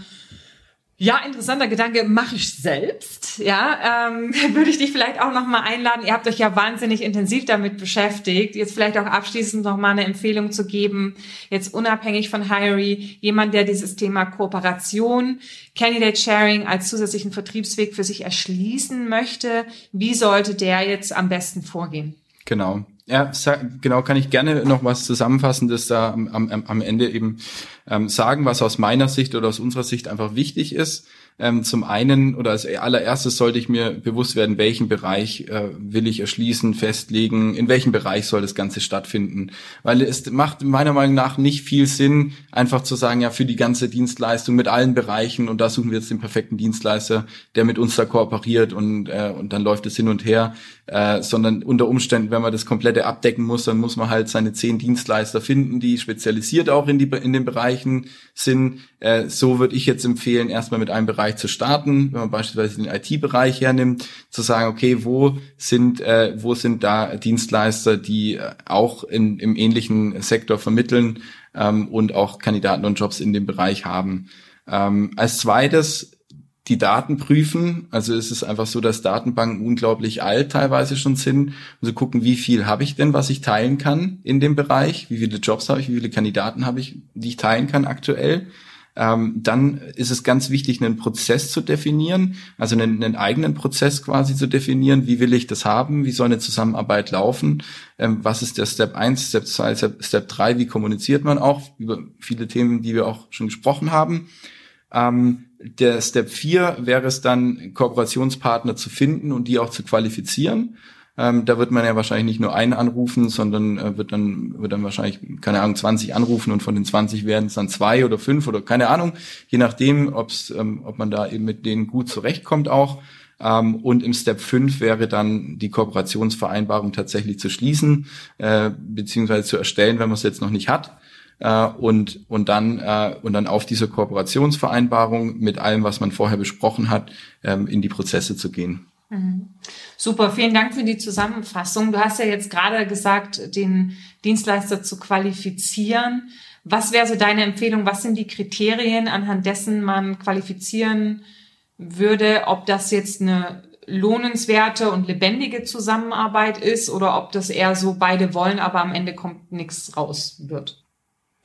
ja, interessanter Gedanke, mache ich selbst. Ja, ähm, würde ich dich vielleicht auch noch mal einladen. Ihr habt euch ja wahnsinnig intensiv damit beschäftigt. Jetzt vielleicht auch abschließend noch mal eine Empfehlung zu geben. Jetzt unabhängig von Hirey, jemand, der dieses Thema Kooperation, Candidate Sharing als zusätzlichen Vertriebsweg für sich erschließen möchte. Wie sollte der jetzt am besten vorgehen? Genau. Ja, genau, kann ich gerne noch was Zusammenfassendes da am, am, am Ende eben ähm, sagen, was aus meiner Sicht oder aus unserer Sicht einfach wichtig ist. Ähm, zum einen oder als allererstes sollte ich mir bewusst werden, welchen Bereich äh, will ich erschließen, festlegen, in welchem Bereich soll das Ganze stattfinden. Weil es macht meiner Meinung nach nicht viel Sinn, einfach zu sagen, ja, für die ganze Dienstleistung mit allen Bereichen und da suchen wir jetzt den perfekten Dienstleister, der mit uns da kooperiert und, äh, und dann läuft es hin und her, äh, sondern unter Umständen, wenn man das komplette abdecken muss, dann muss man halt seine zehn Dienstleister finden, die spezialisiert auch in, die, in den Bereichen sind. Äh, so würde ich jetzt empfehlen, erstmal mit einem Bereich zu starten, wenn man beispielsweise den IT-Bereich hernimmt, zu sagen, okay, wo sind, äh, wo sind da Dienstleister, die äh, auch in, im ähnlichen Sektor vermitteln ähm, und auch Kandidaten und Jobs in dem Bereich haben. Ähm, als zweites die Daten prüfen. Also es ist einfach so, dass Datenbanken unglaublich alt teilweise schon sind. Also gucken, wie viel habe ich denn, was ich teilen kann in dem Bereich? Wie viele Jobs habe ich? Wie viele Kandidaten habe ich, die ich teilen kann aktuell? Ähm, dann ist es ganz wichtig, einen Prozess zu definieren, also einen, einen, eigenen Prozess quasi zu definieren. Wie will ich das haben? Wie soll eine Zusammenarbeit laufen? Ähm, was ist der Step 1, Step 2, Step, Step 3? Wie kommuniziert man auch über viele Themen, die wir auch schon gesprochen haben? Ähm, der Step 4 wäre es dann, Kooperationspartner zu finden und die auch zu qualifizieren. Ähm, da wird man ja wahrscheinlich nicht nur einen anrufen, sondern äh, wird dann wird dann wahrscheinlich keine Ahnung 20 anrufen und von den 20 werden es dann zwei oder fünf oder keine Ahnung, je nachdem, ob's, ähm, ob man da eben mit denen gut zurechtkommt auch. Ähm, und im Step 5 wäre dann die Kooperationsvereinbarung tatsächlich zu schließen, äh, beziehungsweise zu erstellen, wenn man es jetzt noch nicht hat äh, und und dann äh, und dann auf diese Kooperationsvereinbarung mit allem, was man vorher besprochen hat, ähm, in die Prozesse zu gehen. Mhm. Super, vielen Dank für die Zusammenfassung. Du hast ja jetzt gerade gesagt, den Dienstleister zu qualifizieren. Was wäre so deine Empfehlung? Was sind die Kriterien, anhand dessen man qualifizieren würde, ob das jetzt eine lohnenswerte und lebendige Zusammenarbeit ist oder ob das eher so beide wollen, aber am Ende kommt nichts raus wird?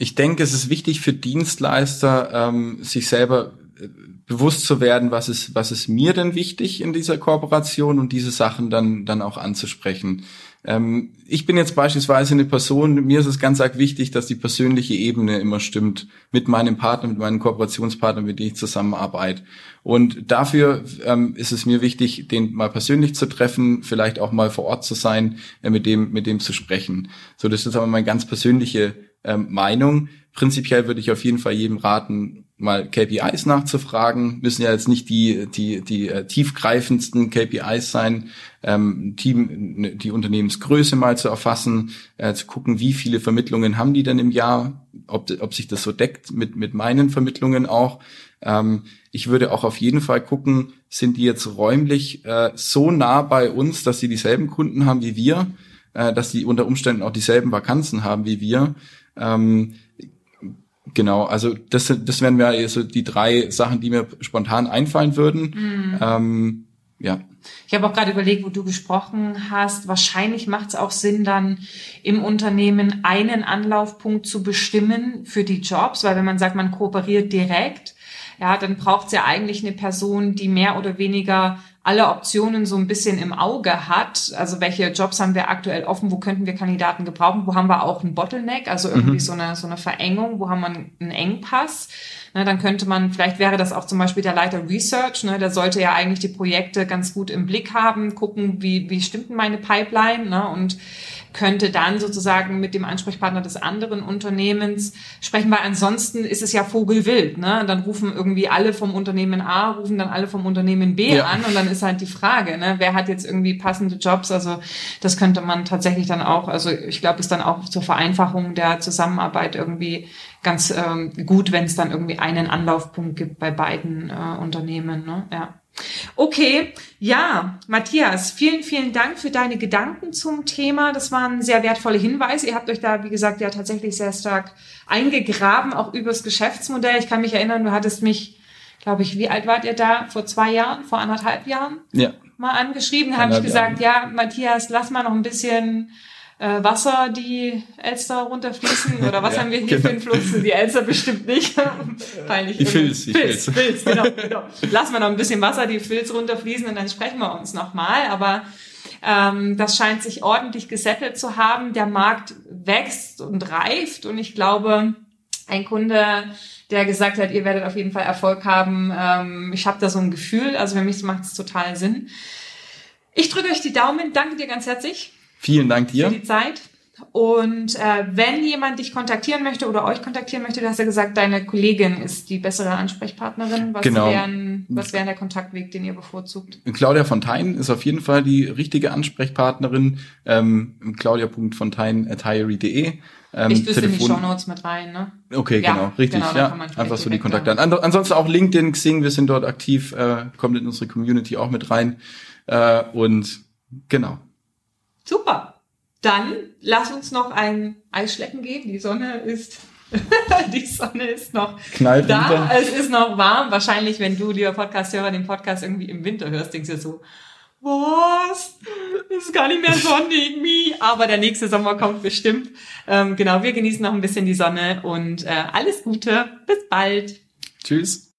Ich denke, es ist wichtig für Dienstleister, ähm, sich selber äh, bewusst zu werden, was ist, was ist mir denn wichtig in dieser Kooperation und diese Sachen dann, dann auch anzusprechen. Ähm, ich bin jetzt beispielsweise eine Person, mir ist es ganz arg wichtig, dass die persönliche Ebene immer stimmt mit meinem Partner, mit meinen Kooperationspartnern, mit denen ich zusammenarbeite. Und dafür ähm, ist es mir wichtig, den mal persönlich zu treffen, vielleicht auch mal vor Ort zu sein, äh, mit dem, mit dem zu sprechen. So, das ist aber meine ganz persönliche ähm, Meinung. Prinzipiell würde ich auf jeden Fall jedem raten, mal KPIs nachzufragen. Müssen ja jetzt nicht die die die äh, tiefgreifendsten KPIs sein. Ähm, Team, die Unternehmensgröße mal zu erfassen, äh, zu gucken, wie viele Vermittlungen haben die denn im Jahr, ob ob sich das so deckt mit mit meinen Vermittlungen auch. Ähm, ich würde auch auf jeden Fall gucken, sind die jetzt räumlich äh, so nah bei uns, dass sie dieselben Kunden haben wie wir, äh, dass sie unter Umständen auch dieselben Vakanzen haben wie wir. Ähm, genau, also das, das wären mir so die drei Sachen, die mir spontan einfallen würden. Mhm. Ähm, ja. Ich habe auch gerade überlegt, wo du gesprochen hast. Wahrscheinlich macht es auch Sinn, dann im Unternehmen einen Anlaufpunkt zu bestimmen für die Jobs, weil wenn man sagt, man kooperiert direkt, ja, dann braucht es ja eigentlich eine Person, die mehr oder weniger alle Optionen so ein bisschen im Auge hat. Also welche Jobs haben wir aktuell offen, wo könnten wir Kandidaten gebrauchen, wo haben wir auch einen Bottleneck, also irgendwie mhm. so, eine, so eine Verengung, wo haben wir einen Engpass. Ne, dann könnte man, vielleicht wäre das auch zum Beispiel der Leiter Research, ne, der sollte ja eigentlich die Projekte ganz gut im Blick haben, gucken, wie, wie stimmt denn meine Pipeline ne, und könnte dann sozusagen mit dem Ansprechpartner des anderen Unternehmens sprechen, weil ansonsten ist es ja Vogelwild. Ne? Dann rufen irgendwie alle vom Unternehmen A, rufen dann alle vom Unternehmen B ja. an und dann ist halt die Frage, ne? wer hat jetzt irgendwie passende Jobs? Also das könnte man tatsächlich dann auch, also ich glaube, ist dann auch zur Vereinfachung der Zusammenarbeit irgendwie ganz ähm, gut, wenn es dann irgendwie einen Anlaufpunkt gibt bei beiden äh, Unternehmen. Ne? Ja. Okay, ja, Matthias, vielen, vielen Dank für deine Gedanken zum Thema. Das waren sehr wertvolle Hinweise. Ihr habt euch da, wie gesagt, ja tatsächlich sehr stark eingegraben, auch übers Geschäftsmodell. Ich kann mich erinnern, du hattest mich, glaube ich, wie alt wart ihr da? Vor zwei Jahren, vor anderthalb Jahren? Ja. Mal angeschrieben, habe ich gesagt, Jahren. ja, Matthias, lass mal noch ein bisschen äh, Wasser die Elster runterfließen oder was ja, haben wir hier genau. für einen Fluss? Die Elster bestimmt nicht. Peinlich. Die Filz, die Filz. Filz, Filz genau, genau. Lassen wir noch ein bisschen Wasser, die Filz runterfließen und dann sprechen wir uns nochmal. Aber ähm, das scheint sich ordentlich gesettelt zu haben. Der Markt wächst und reift und ich glaube, ein Kunde, der gesagt hat, ihr werdet auf jeden Fall Erfolg haben, ähm, ich habe da so ein Gefühl, also für mich macht es total Sinn. Ich drücke euch die Daumen, danke dir ganz herzlich. Vielen Dank dir. Für die Zeit. Und äh, wenn jemand dich kontaktieren möchte oder euch kontaktieren möchte, du hast ja gesagt, deine Kollegin ist die bessere Ansprechpartnerin. Was genau. wären, was wäre der Kontaktweg, den ihr bevorzugt? Claudia Fontein ist auf jeden Fall die richtige Ansprechpartnerin. Ähm, claudia.fontein.hiry.de ähm, ich tue in die Show Notes mit rein, ne? Okay, ja, genau, richtig, genau, ja. Einfach so die Kontakte an. Ansonsten auch LinkedIn, Xing, wir sind dort aktiv, äh, kommt in unsere Community auch mit rein. Äh, und genau. Super. Dann lass uns noch ein Eisschlecken gehen. Die Sonne ist die Sonne ist noch Knallt da. Runter. Es ist noch warm. Wahrscheinlich, wenn du, lieber Podcast-Hörer, den Podcast irgendwie im Winter hörst, denkst du so, was? Es ist gar nicht mehr sonnig, mi. Aber der nächste Sommer kommt bestimmt. Ähm, genau, wir genießen noch ein bisschen die Sonne und äh, alles Gute. Bis bald. Tschüss.